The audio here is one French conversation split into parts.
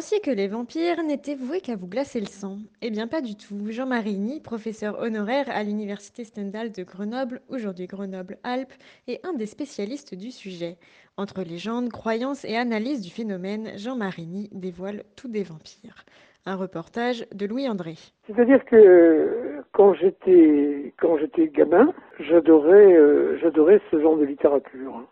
Pensiez que les vampires n'étaient voués qu'à vous glacer le sang Eh bien pas du tout. Jean-Marie Ny, professeur honoraire à l'Université Stendhal de Grenoble, aujourd'hui Grenoble-Alpes, est un des spécialistes du sujet. Entre légendes, croyances et analyse du phénomène, Jean-Marie Ny dévoile tout des vampires. Un reportage de Louis André. C'est-à-dire que quand j'étais quand j'étais gamin, j'adorais euh, j'adorais ce genre de littérature.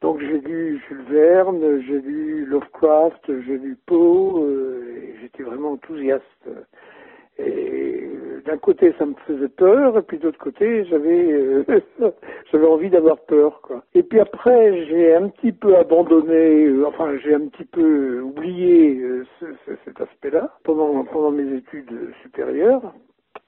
Donc j'ai lu Jules Verne, j'ai lu Lovecraft, j'ai lu Poe, euh, j'étais vraiment enthousiaste. Et euh, d'un côté ça me faisait peur, et puis d'autre côté j'avais euh, j'avais envie d'avoir peur quoi. Et puis après j'ai un petit peu abandonné, enfin j'ai un petit peu oublié ce, ce, cet aspect-là pendant pendant mes études supérieures.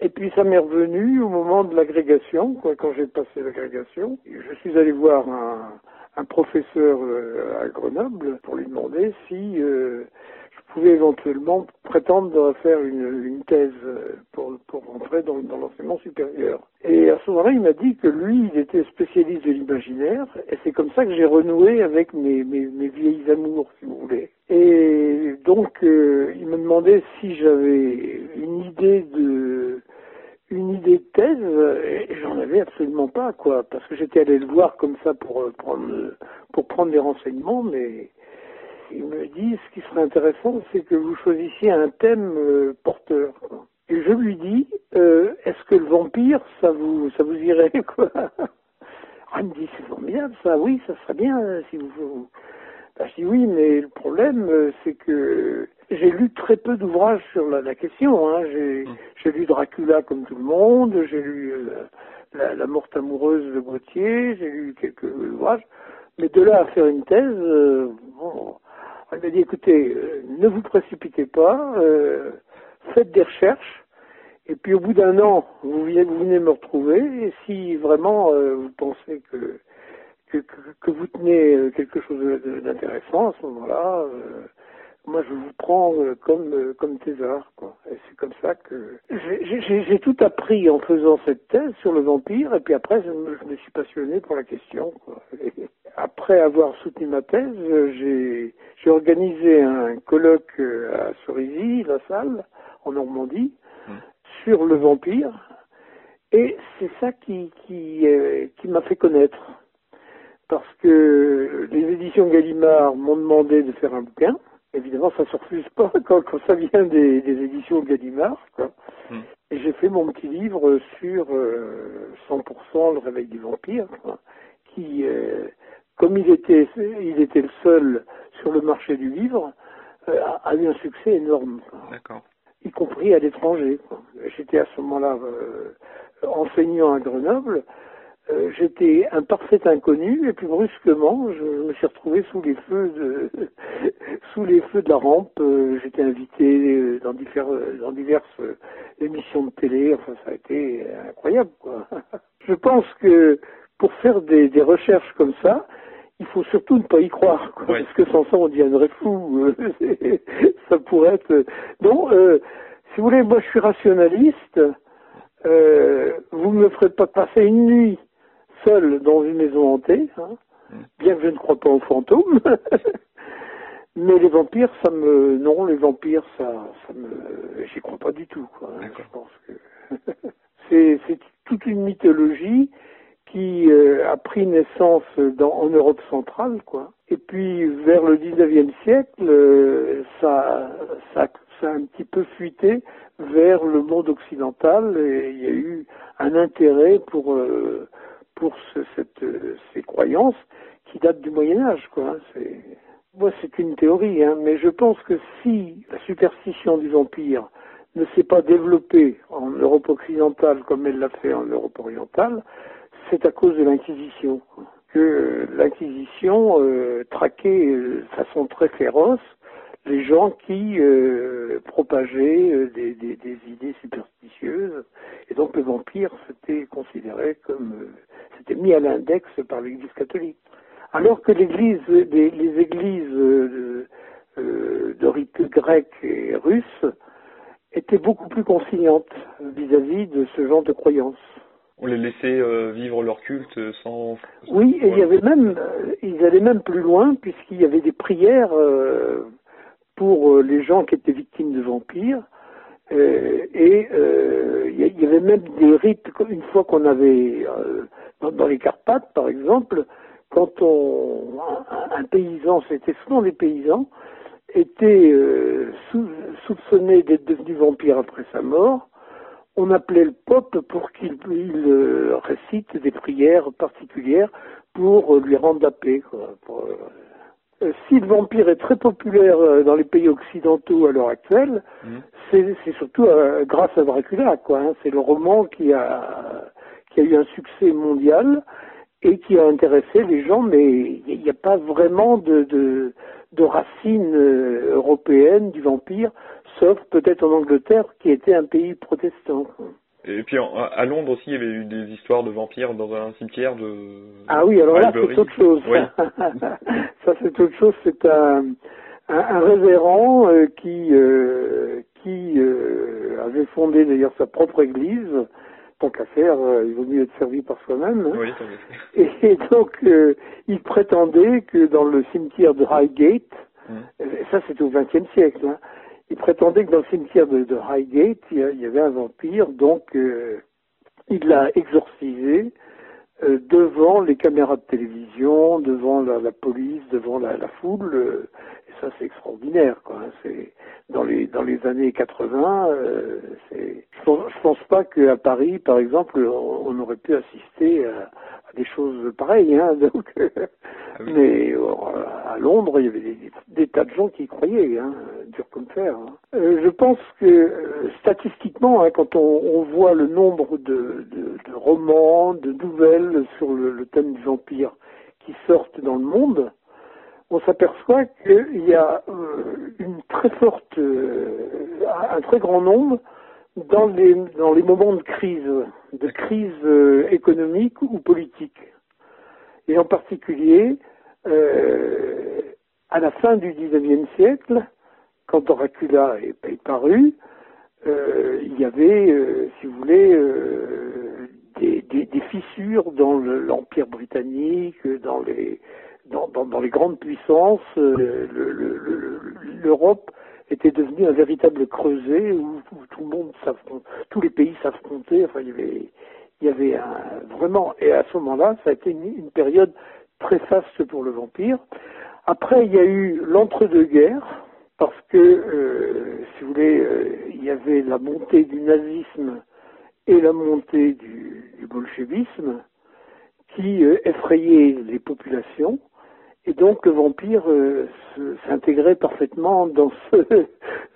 Et puis ça m'est revenu au moment de l'agrégation, quoi, quand j'ai passé l'agrégation. Je suis allé voir un, un professeur euh, à Grenoble pour lui demander si euh, je pouvais éventuellement prétendre faire une, une thèse euh, pour, pour rentrer dans, l'enseignement supérieur. Et à ce moment-là, il m'a dit que lui, il était spécialiste de l'imaginaire, et c'est comme ça que j'ai renoué avec mes, mes, vieilles amours, si vous voulez. Et donc, il me demandait si j'avais une idée de une idée de thèse, et j'en avais absolument pas, quoi, parce que j'étais allé le voir comme ça pour euh, prendre pour prendre des renseignements, mais il me dit ce qui serait intéressant, c'est que vous choisissiez un thème euh, porteur. Et je lui dis, euh, est-ce que le vampire, ça vous ça vous irait quoi? Ah, Il me dit c'est formidable, ça, oui, ça serait bien euh, si vous. Ben, je dis oui, mais le problème, euh, c'est que j'ai lu très peu d'ouvrages sur la, la question. Hein. J'ai j'ai lu Dracula comme tout le monde, j'ai lu euh, la, la morte amoureuse de Gauthier, j'ai lu quelques ouvrages, mais de là à faire une thèse, euh, bon, elle m'a dit écoutez, euh, ne vous précipitez pas, euh, faites des recherches, et puis au bout d'un an, vous venez, vous venez me retrouver, et si vraiment vous pensez que, que, que, que vous tenez quelque chose d'intéressant à ce moment-là, euh, moi je vous prends euh, comme euh, comme thésard quoi. Et c'est comme ça que j'ai- tout appris en faisant cette thèse sur le vampire et puis après je me, je me suis passionné pour la question. Quoi. Et après avoir soutenu ma thèse, euh, j'ai organisé un colloque à Cerisy, la salle, en Normandie, sur le vampire. Et c'est ça qui qui euh, qui m'a fait connaître parce que les éditions Gallimard m'ont demandé de faire un bouquin. Évidemment, ça ne se refuse pas quand, quand ça vient des, des éditions Gallimard. Quoi. Mm. Et j'ai fait mon petit livre sur euh, 100% le réveil du vampire, quoi, qui, euh, comme il était, il était le seul sur le marché du livre, euh, a, a eu un succès énorme. D'accord. y compris à l'étranger. J'étais à ce moment-là euh, enseignant à Grenoble. Euh, J'étais un parfait inconnu et puis brusquement, je me suis retrouvé sous les feux de sous les feux de la rampe. Euh, J'étais invité euh, dans, divers- dans diverses émissions de télé. Enfin, ça a été incroyable. Quoi. Je pense que pour faire des, des recherches comme ça, il faut surtout ne pas y croire, quoi, parce que sans ça on deviendrait fou. ça pourrait être. Non, euh, si vous voulez, moi je suis rationaliste. Euh, vous ne me ferez pas passer une nuit seul dans une maison hantée, hein, Mm. bien que je ne crois pas aux fantômes. Mais les vampires, ça me, non, les vampires, ça, ça me, j'y crois pas du tout. Quoi. hein. Je pense que c'est, c'est toute une mythologie qui euh, a pris naissance dans, en Europe centrale, quoi. Et puis vers le 19e siècle, euh, ça, ça, ça a un petit peu fuité vers le monde occidental et il y a eu un intérêt pour euh, pour euh, ces croyances qui datent du Moyen Âge, quoi. hein. Moi, c'est une théorie, hein, mais je pense que si la superstition du vampire ne s'est pas développée en Europe occidentale comme elle l'a fait en Europe orientale, c'est à cause de l'Inquisition. Que l'Inquisition euh, traquait de façon très féroce les gens qui euh, propageaient euh, des, des, des, idées. Et donc le vampire, c'était considéré comme... Euh, c'était mis à l'index par l'Église catholique. Alors que l'Église, les, les églises de, de rite grec et russe étaient beaucoup plus consignantes vis-à-vis de ce genre de croyances. On les laissait vivre leur culte sans. Oui, et il y avait même, ils allaient même plus loin puisqu'il y avait des prières pour euh, les gens qui étaient victimes de vampires. Euh, et euh, il y, avait même des rites, une fois qu'on avait, dans, les Carpates par exemple, quand un, paysan, c'était souvent des paysans, était soupçonné d'être devenu vampire après sa mort, on appelait le pope pour qu'il récite des prières particulières pour lui rendre la paix. Euh, si le vampire est très populaire euh, dans les pays occidentaux à l'heure actuelle, mmh. c'est surtout euh, grâce à Dracula, quoi. Hein. C'est le roman qui a qui a eu un succès mondial et qui a intéressé les gens, mais il n'y a pas vraiment de, de, de racines européennes du vampire, sauf peut-être en Angleterre, qui était un pays protestant. Et puis à Londres aussi, il y avait eu des histoires de vampires dans un cimetière de. Ah oui, alors là, c'est autre chose. Ça, c'est autre chose. C'est un, un, révérend euh, qui, euh, qui euh, avait fondé d'ailleurs sa propre église. Tant qu'à faire, il vaut mieux être servi par soi-même. Hein. Oui, et, et, donc, il prétendait que dans le cimetière de Highgate, mmh. ça c'était au XXe siècle, hein, il prétendait que dans le cimetière de, Highgate, il y avait un vampire, donc euh, il l'a exorcisé euh, devant les caméras de télévision, devant la, police, devant la, foule. Euh, et ça, c'est extraordinaire. Quoi. Hein. C'est dans les dans les années 80. c'est, je pense, pense pas qu'à Paris, par exemple, on, aurait pu assister à, des choses pareilles. Hein, donc, ah Mais euh, à Londres, il y avait des, tas de gens qui y croyaient, hein, dur comme fer. Hein. Euh, je pense que euh, statistiquement, hein, quand on, voit le nombre de, de, romans, de nouvelles sur le, thème du vampire qui sortent dans le monde, on s'aperçoit qu'il y a une très forte, un très grand nombre dans les, dans les moments de crise, de crise euh, économique ou politique. Et en particulier, euh, à la fin du XIXe siècle, quand Dracula est, paru, euh, il y avait, si vous voulez, des, fissures dans l'Empire britannique, dans les, dans, les grandes puissances. L'Europe était devenu un véritable creuset où, tout le monde tous les pays s'affrontaient. Enfin, il y avait, il y avait un, vraiment, et à ce moment-là, ça a été une, période très faste pour le vampire. Après, il y a eu l'entre-deux-guerres, parce que, euh, si vous voulez, euh, il y avait la montée du nazisme et la montée du, du bolchevisme qui euh, effrayaient les populations. Et donc le vampire euh, s'intégrait parfaitement dans ce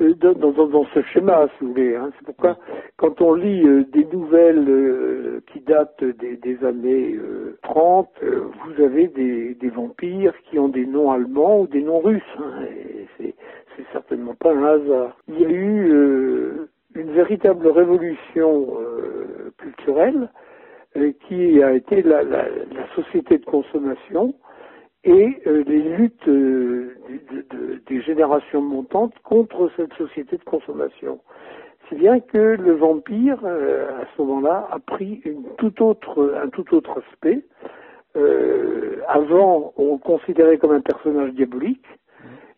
euh, dans, ce schéma, si vous voulez. Hein. C'est pourquoi quand on lit euh, des nouvelles qui datent des, années 30, vous avez des, vampires qui ont des noms allemands ou des noms russes. Hein. C'est certainement pas un hasard. Il y a eu une véritable révolution culturelle qui a été la société de consommation et euh, les luttes euh, des générations montantes contre cette société de consommation. C'est bien que le vampire, euh, à ce moment-là, a pris un tout autre aspect. avant, on le considérait comme un personnage diabolique,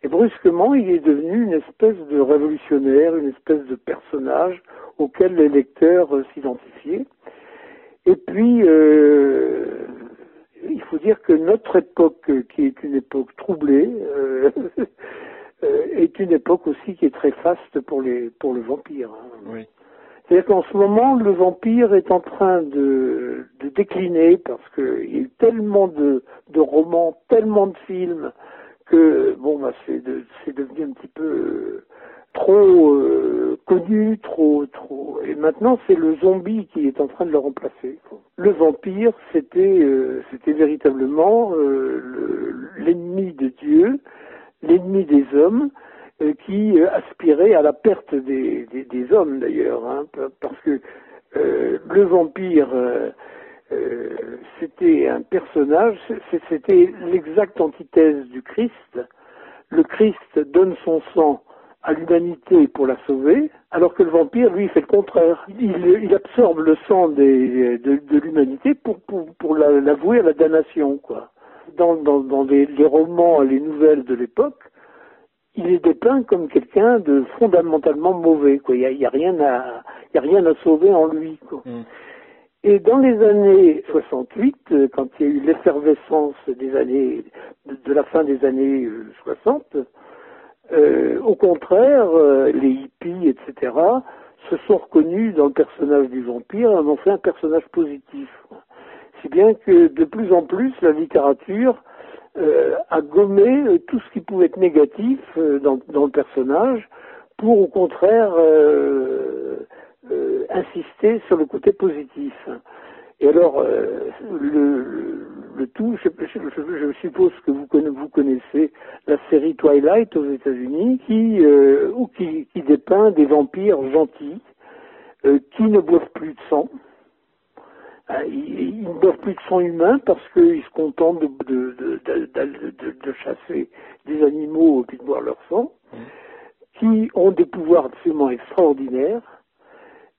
et brusquement, il est devenu une espèce de révolutionnaire, une espèce de personnage auquel les lecteurs s'identifiaient. Et puis, il faut dire que notre époque, qui est une époque troublée, euh, euh, est une époque aussi qui est très faste pour les pour le vampire. Hein. C'est-à-dire qu'en ce moment, le vampire est en train de, de décliner parce qu'il y a eu tellement de, de romans, tellement de films que bon, bah, c'est de, devenu un petit peu trop euh, connu, trop, trop. Et maintenant, c'est le zombie qui est en train de le remplacer. Le vampire, c'était, euh, véritablement l'ennemi de Dieu, l'ennemi des hommes, qui aspirait à la perte des, des, hommes d'ailleurs, hein, parce que le vampire c'était un personnage, c'était l'exacte antithèse du Christ. Le Christ donne son sang à l'humanité pour la sauver, alors que le vampire, lui, fait le contraire. Il, absorbe le sang de, l'humanité pour, pour, l'avouer à la damnation, quoi. Dans, les, romans, les nouvelles de l'époque, il est dépeint comme quelqu'un de fondamentalement mauvais, quoi. Il n'y a, rien à, a rien à sauver en lui, quoi. Mm. Et dans les années 68, euh, quand il y a eu l'effervescence des années, de, la fin des années 60, euh, euh, au contraire, les hippies, etc., se sont reconnus dans le personnage du vampire et en ont fait un personnage positif. Si bien que de plus en plus, la littérature a gommé tout ce qui pouvait être négatif dans, le personnage pour au contraire euh, insister sur le côté positif. Et alors, euh, le, le, tout, je, je, suppose que vous, vous, connaissez la série Twilight aux États-Unis, qui, euh, qui, qui, dépeint des vampires gentils qui ne boivent plus de sang. Ils, ne boivent plus de sang humain parce qu'ils se contentent de, de, de, de, chasser des animaux et de boire leur sang, mmh. qui ont des pouvoirs absolument extraordinaires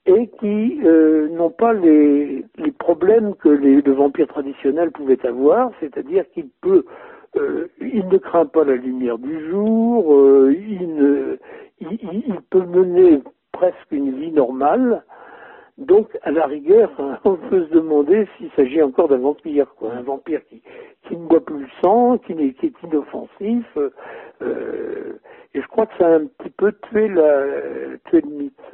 et qui euh, n'ont pas les, les, problèmes que les, le vampire traditionnel pouvait avoir, c'est-à-dire qu'il peut, euh, il ne craint pas la lumière du jour, euh, il, ne, il, peut mener presque une vie normale. Donc, à la rigueur, on peut se demander s'il s'agit encore d'un vampire, quoi, un vampire qui, qui ne boit plus le sang, qui, est, qui est inoffensif. Et je crois que ça a un petit peu tué, la, tué le mythe.